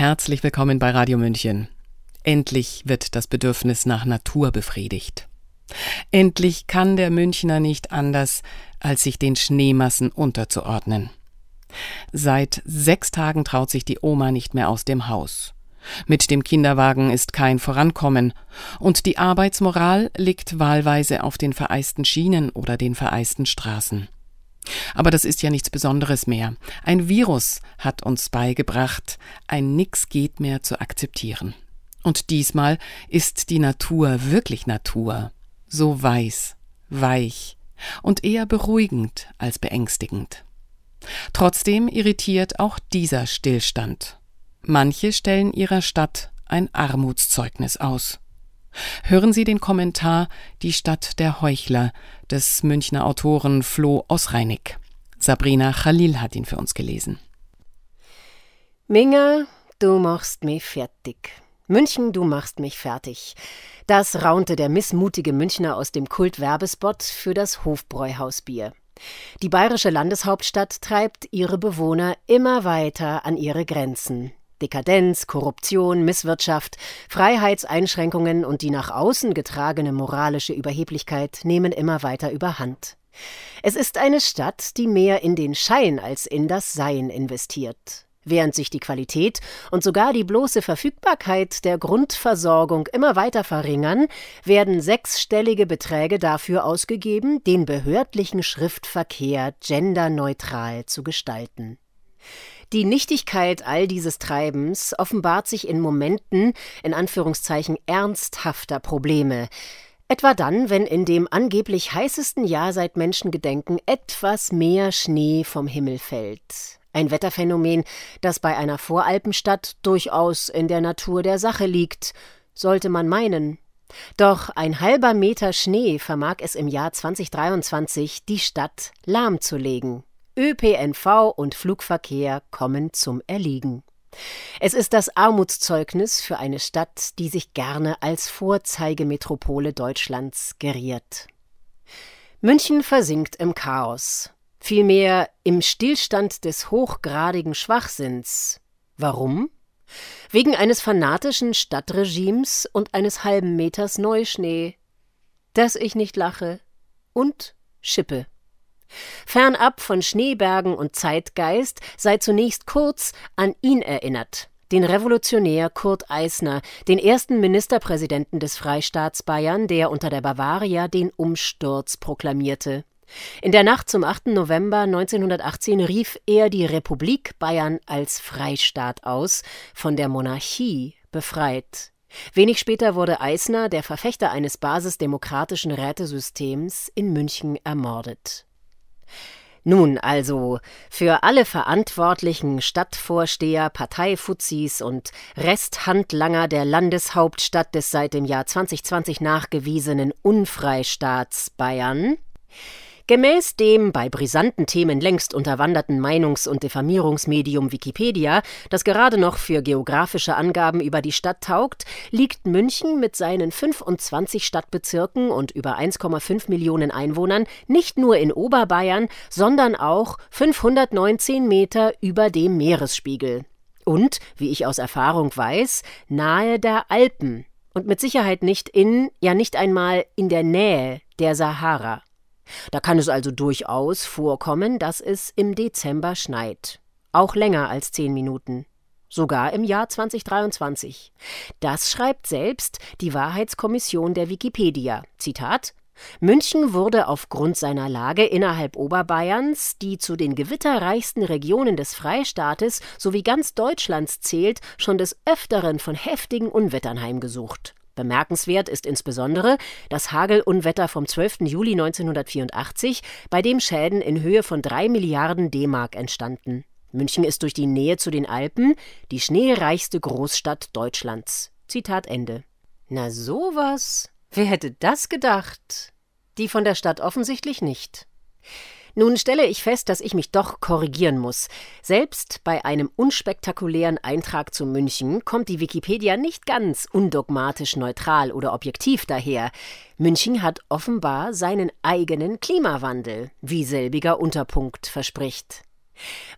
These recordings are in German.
Herzlich willkommen bei Radio München. Endlich wird das Bedürfnis nach Natur befriedigt. Endlich kann der Münchner nicht anders, als sich den Schneemassen unterzuordnen. Seit sechs Tagen traut sich die Oma nicht mehr aus dem Haus. Mit dem Kinderwagen ist kein Vorankommen, und die Arbeitsmoral liegt wahlweise auf den vereisten Schienen oder den vereisten Straßen. Aber das ist ja nichts Besonderes mehr. Ein Virus hat uns beigebracht, ein Nix geht mehr zu akzeptieren. Und diesmal ist die Natur wirklich Natur, so weiß, weich und eher beruhigend als beängstigend. Trotzdem irritiert auch dieser Stillstand. Manche stellen ihrer Stadt ein Armutszeugnis aus. Hören Sie den Kommentar Die Stadt der Heuchler des Münchner Autoren Flo Osreinig. Sabrina Khalil hat ihn für uns gelesen. Minga, du machst mich fertig. München, du machst mich fertig. Das raunte der missmutige Münchner aus dem Kultwerbespot für das Hofbräuhausbier. Die bayerische Landeshauptstadt treibt ihre Bewohner immer weiter an ihre Grenzen. Dekadenz, Korruption, Misswirtschaft, Freiheitseinschränkungen und die nach außen getragene moralische Überheblichkeit nehmen immer weiter überhand. Es ist eine Stadt, die mehr in den Schein als in das Sein investiert. Während sich die Qualität und sogar die bloße Verfügbarkeit der Grundversorgung immer weiter verringern, werden sechsstellige Beträge dafür ausgegeben, den behördlichen Schriftverkehr genderneutral zu gestalten. Die Nichtigkeit all dieses Treibens offenbart sich in Momenten, in Anführungszeichen ernsthafter Probleme, etwa dann, wenn in dem angeblich heißesten Jahr seit Menschengedenken etwas mehr Schnee vom Himmel fällt. Ein Wetterphänomen, das bei einer Voralpenstadt durchaus in der Natur der Sache liegt, sollte man meinen. Doch ein halber Meter Schnee vermag es im Jahr 2023, die Stadt lahmzulegen. ÖPNV und Flugverkehr kommen zum Erliegen. Es ist das Armutszeugnis für eine Stadt, die sich gerne als Vorzeigemetropole Deutschlands geriert. München versinkt im Chaos, vielmehr im Stillstand des hochgradigen Schwachsinns. Warum? Wegen eines fanatischen Stadtregimes und eines halben Meters Neuschnee. Dass ich nicht lache und schippe. Fernab von Schneebergen und Zeitgeist sei zunächst kurz an ihn erinnert, den Revolutionär Kurt Eisner, den ersten Ministerpräsidenten des Freistaats Bayern, der unter der Bavaria den Umsturz proklamierte. In der Nacht zum 8. November 1918 rief er die Republik Bayern als Freistaat aus, von der Monarchie befreit. Wenig später wurde Eisner, der Verfechter eines basisdemokratischen Rätesystems, in München ermordet. Nun also, für alle verantwortlichen Stadtvorsteher, Parteifuzis und Resthandlanger der Landeshauptstadt des seit dem Jahr 2020 nachgewiesenen Unfreistaats Bayern Gemäß dem bei brisanten Themen längst unterwanderten Meinungs- und Diffamierungsmedium Wikipedia, das gerade noch für geografische Angaben über die Stadt taugt, liegt München mit seinen 25 Stadtbezirken und über 1,5 Millionen Einwohnern nicht nur in Oberbayern, sondern auch 519 Meter über dem Meeresspiegel. Und, wie ich aus Erfahrung weiß, nahe der Alpen und mit Sicherheit nicht in, ja nicht einmal in der Nähe der Sahara. Da kann es also durchaus vorkommen, dass es im Dezember schneit. Auch länger als zehn Minuten. Sogar im Jahr 2023. Das schreibt selbst die Wahrheitskommission der Wikipedia. Zitat München wurde aufgrund seiner Lage innerhalb Oberbayerns, die zu den gewitterreichsten Regionen des Freistaates sowie ganz Deutschlands zählt, schon des Öfteren von heftigen Unwettern heimgesucht. Bemerkenswert ist insbesondere das Hagelunwetter vom 12. Juli 1984, bei dem Schäden in Höhe von drei Milliarden D-Mark entstanden. München ist durch die Nähe zu den Alpen die schneereichste Großstadt Deutschlands. Zitat Ende. Na sowas. Wer hätte das gedacht? Die von der Stadt offensichtlich nicht. Nun stelle ich fest, dass ich mich doch korrigieren muss. Selbst bei einem unspektakulären Eintrag zu München kommt die Wikipedia nicht ganz undogmatisch neutral oder objektiv daher. München hat offenbar seinen eigenen Klimawandel, wie selbiger Unterpunkt verspricht.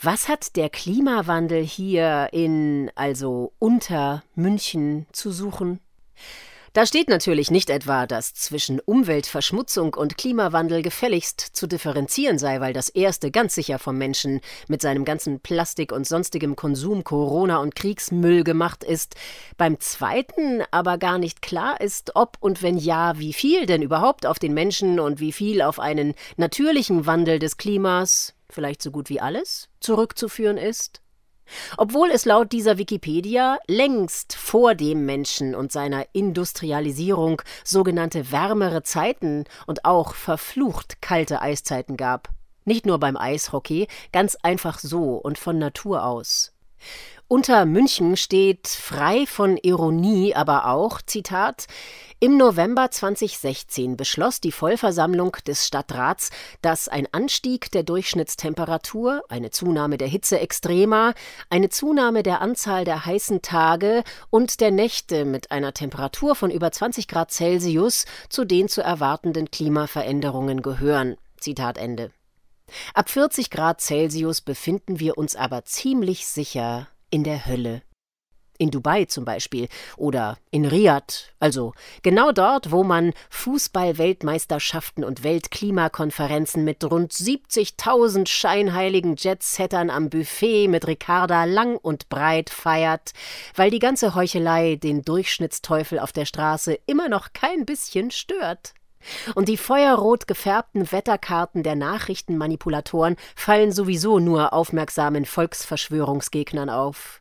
Was hat der Klimawandel hier in, also unter München zu suchen? Da steht natürlich nicht etwa, dass zwischen Umweltverschmutzung und Klimawandel gefälligst zu differenzieren sei, weil das erste ganz sicher vom Menschen mit seinem ganzen Plastik und sonstigem Konsum Corona und Kriegsmüll gemacht ist, beim zweiten aber gar nicht klar ist, ob und wenn ja, wie viel denn überhaupt auf den Menschen und wie viel auf einen natürlichen Wandel des Klimas, vielleicht so gut wie alles, zurückzuführen ist? Obwohl es laut dieser Wikipedia längst vor dem Menschen und seiner Industrialisierung sogenannte wärmere Zeiten und auch verflucht kalte Eiszeiten gab. Nicht nur beim Eishockey, ganz einfach so und von Natur aus. Unter München steht frei von Ironie aber auch, Zitat, im November 2016 beschloss die Vollversammlung des Stadtrats, dass ein Anstieg der Durchschnittstemperatur, eine Zunahme der Hitzeextrema, eine Zunahme der Anzahl der heißen Tage und der Nächte mit einer Temperatur von über 20 Grad Celsius zu den zu erwartenden Klimaveränderungen gehören. Zitat Ende. Ab 40 Grad Celsius befinden wir uns aber ziemlich sicher in der Hölle. In Dubai zum Beispiel oder in Riyadh, also genau dort, wo man Fußball-Weltmeisterschaften und Weltklimakonferenzen mit rund 70.000 scheinheiligen Jetsettern am Buffet mit Ricarda lang und breit feiert, weil die ganze Heuchelei den Durchschnittsteufel auf der Straße immer noch kein bisschen stört. Und die feuerrot gefärbten Wetterkarten der Nachrichtenmanipulatoren fallen sowieso nur aufmerksamen Volksverschwörungsgegnern auf.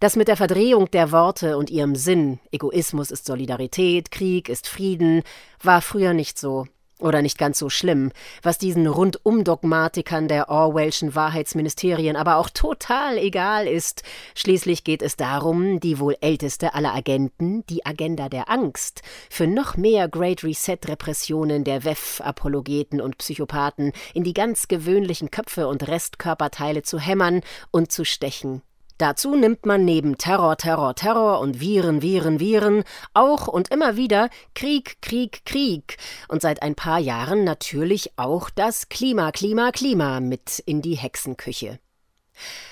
Das mit der Verdrehung der Worte und ihrem Sinn, Egoismus ist Solidarität, Krieg ist Frieden, war früher nicht so. Oder nicht ganz so schlimm, was diesen Rundum-Dogmatikern der Orwellschen Wahrheitsministerien aber auch total egal ist. Schließlich geht es darum, die wohl älteste aller Agenten, die Agenda der Angst, für noch mehr Great Reset-Repressionen der WEF-Apologeten und Psychopathen in die ganz gewöhnlichen Köpfe und Restkörperteile zu hämmern und zu stechen. Dazu nimmt man neben Terror, Terror, Terror und Viren, Viren, Viren auch und immer wieder Krieg, Krieg, Krieg und seit ein paar Jahren natürlich auch das Klima, Klima, Klima mit in die Hexenküche.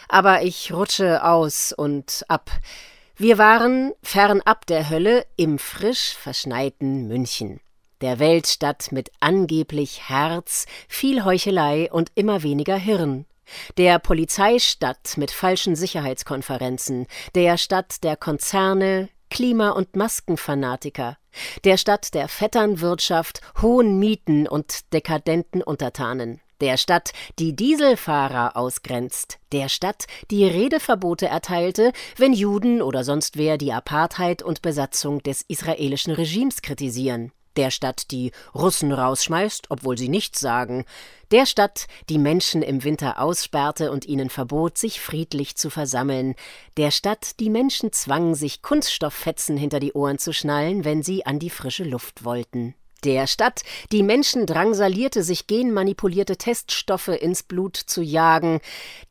Aber ich rutsche aus und ab. Wir waren fernab der Hölle im frisch verschneiten München der Weltstadt mit angeblich Herz, viel Heuchelei und immer weniger Hirn der Polizeistadt mit falschen Sicherheitskonferenzen, der Stadt der Konzerne, Klima- und Maskenfanatiker, der Stadt der Vetternwirtschaft, hohen Mieten und dekadenten Untertanen, der Stadt, die Dieselfahrer ausgrenzt, der Stadt, die Redeverbote erteilte, wenn Juden oder sonst wer die Apartheid und Besatzung des israelischen Regimes kritisieren, der Stadt, die Russen rausschmeißt, obwohl sie nichts sagen, der Stadt, die Menschen im Winter aussperrte und ihnen verbot, sich friedlich zu versammeln, der Stadt, die Menschen zwang, sich Kunststofffetzen hinter die Ohren zu schnallen, wenn sie an die frische Luft wollten der Stadt, die Menschen drangsalierte, sich genmanipulierte Teststoffe ins Blut zu jagen,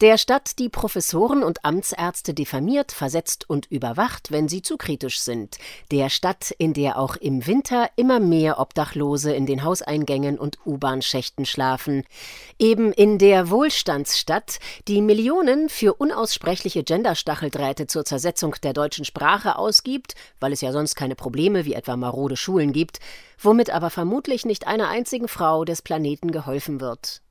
der Stadt, die Professoren und Amtsärzte diffamiert, versetzt und überwacht, wenn sie zu kritisch sind, der Stadt, in der auch im Winter immer mehr Obdachlose in den Hauseingängen und U-Bahn-Schächten schlafen, eben in der Wohlstandsstadt, die Millionen für unaussprechliche Genderstacheldrähte zur Zersetzung der deutschen Sprache ausgibt, weil es ja sonst keine Probleme wie etwa marode Schulen gibt, womit aber vermutlich nicht einer einzigen Frau des Planeten geholfen wird.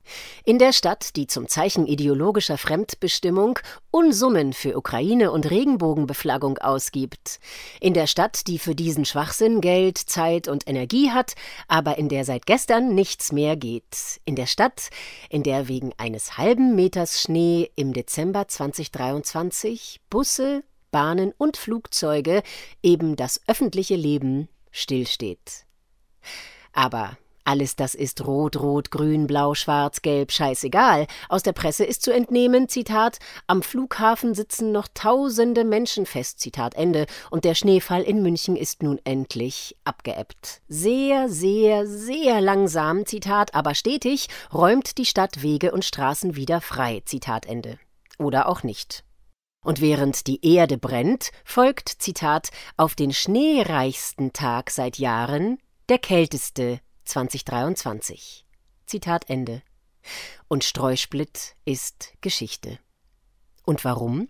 In der Stadt, die zum Zeichen ideologischer Fremdbestimmung Unsummen für Ukraine und Regenbogenbeflaggung ausgibt. In der Stadt, die für diesen Schwachsinn Geld, Zeit und Energie hat, aber in der seit gestern nichts mehr geht. In der Stadt, in der wegen eines halben Meters Schnee im Dezember 2023 Busse, Bahnen und Flugzeuge eben das öffentliche Leben stillsteht. Aber alles das ist rot, rot, grün, blau, schwarz, gelb, scheißegal. Aus der Presse ist zu entnehmen, Zitat, am Flughafen sitzen noch tausende Menschen fest, Zitat Ende, und der Schneefall in München ist nun endlich abgeebbt. Sehr, sehr, sehr langsam, Zitat, aber stetig räumt die Stadt Wege und Straßen wieder frei, Zitat Ende. Oder auch nicht. Und während die Erde brennt, folgt, Zitat, auf den schneereichsten Tag seit Jahren der kälteste 2023. Zitat Ende. Und Streusplitt ist Geschichte. Und warum?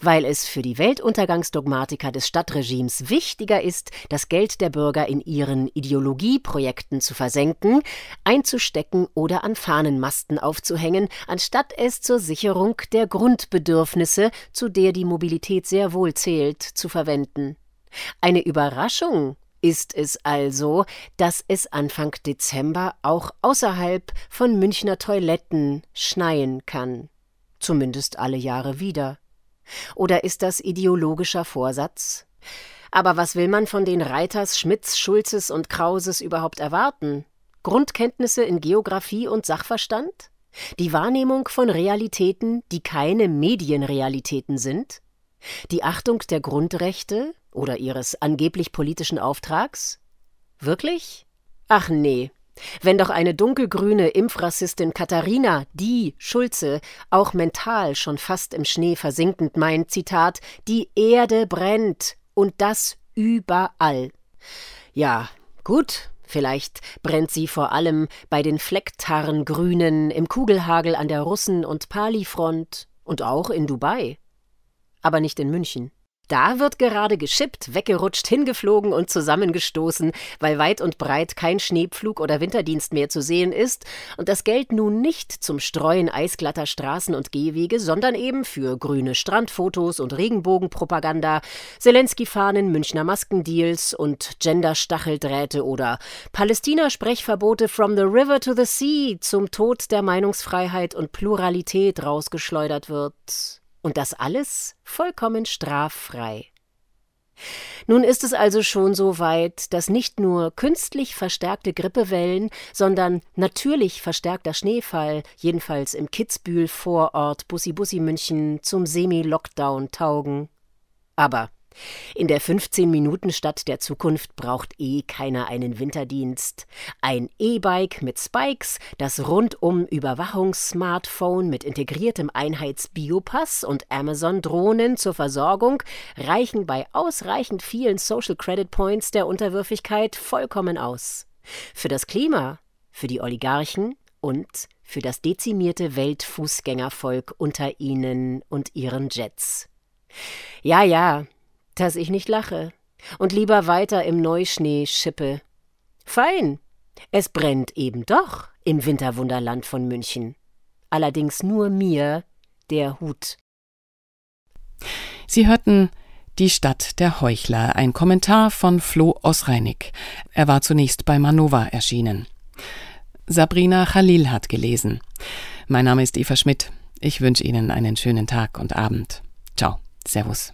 weil es für die Weltuntergangsdogmatiker des Stadtregimes wichtiger ist, das Geld der Bürger in ihren Ideologieprojekten zu versenken, einzustecken oder an Fahnenmasten aufzuhängen, anstatt es zur Sicherung der Grundbedürfnisse, zu der die Mobilität sehr wohl zählt, zu verwenden. Eine Überraschung ist es also, dass es Anfang Dezember auch außerhalb von Münchner Toiletten schneien kann. Zumindest alle Jahre wieder. Oder ist das ideologischer Vorsatz? Aber was will man von den Reiters, Schmitz, Schulzes und Krauses überhaupt erwarten? Grundkenntnisse in Geographie und Sachverstand? Die Wahrnehmung von Realitäten, die keine Medienrealitäten sind? Die Achtung der Grundrechte oder ihres angeblich politischen Auftrags? Wirklich? Ach nee, wenn doch eine dunkelgrüne Impfrassistin Katharina, die Schulze, auch mental schon fast im Schnee versinkend meint, Zitat, die Erde brennt und das überall. Ja, gut, vielleicht brennt sie vor allem bei den Flecktarngrünen im Kugelhagel an der Russen- und Pali-Front und auch in Dubai. Aber nicht in München. Da wird gerade geschippt, weggerutscht, hingeflogen und zusammengestoßen, weil weit und breit kein Schneepflug oder Winterdienst mehr zu sehen ist und das Geld nun nicht zum Streuen eisglatter Straßen und Gehwege, sondern eben für grüne Strandfotos und Regenbogenpropaganda, Zelensky-Fahnen, Münchner Maskendeals und Gender-Stacheldrähte oder Palästina-Sprechverbote from the river to the sea zum Tod der Meinungsfreiheit und Pluralität rausgeschleudert wird. Und das alles vollkommen straffrei. Nun ist es also schon so weit, dass nicht nur künstlich verstärkte Grippewellen, sondern natürlich verstärkter Schneefall, jedenfalls im Kitzbühel-Vorort Bussi-Bussi München, zum Semi-Lockdown taugen. Aber in der 15-Minuten-Stadt der Zukunft braucht eh keiner einen Winterdienst. Ein E-Bike mit Spikes, das rundum Überwachungssmartphone mit integriertem Einheitsbiopass und Amazon-Drohnen zur Versorgung reichen bei ausreichend vielen Social Credit Points der Unterwürfigkeit vollkommen aus. Für das Klima, für die Oligarchen und für das dezimierte Weltfußgängervolk unter ihnen und ihren Jets. Ja, ja, dass ich nicht lache und lieber weiter im Neuschnee schippe. Fein, es brennt eben doch im Winterwunderland von München. Allerdings nur mir der Hut. Sie hörten Die Stadt der Heuchler, ein Kommentar von Flo Osreinig. Er war zunächst bei Manova erschienen. Sabrina Khalil hat gelesen. Mein Name ist Eva Schmidt. Ich wünsche Ihnen einen schönen Tag und Abend. Ciao. Servus.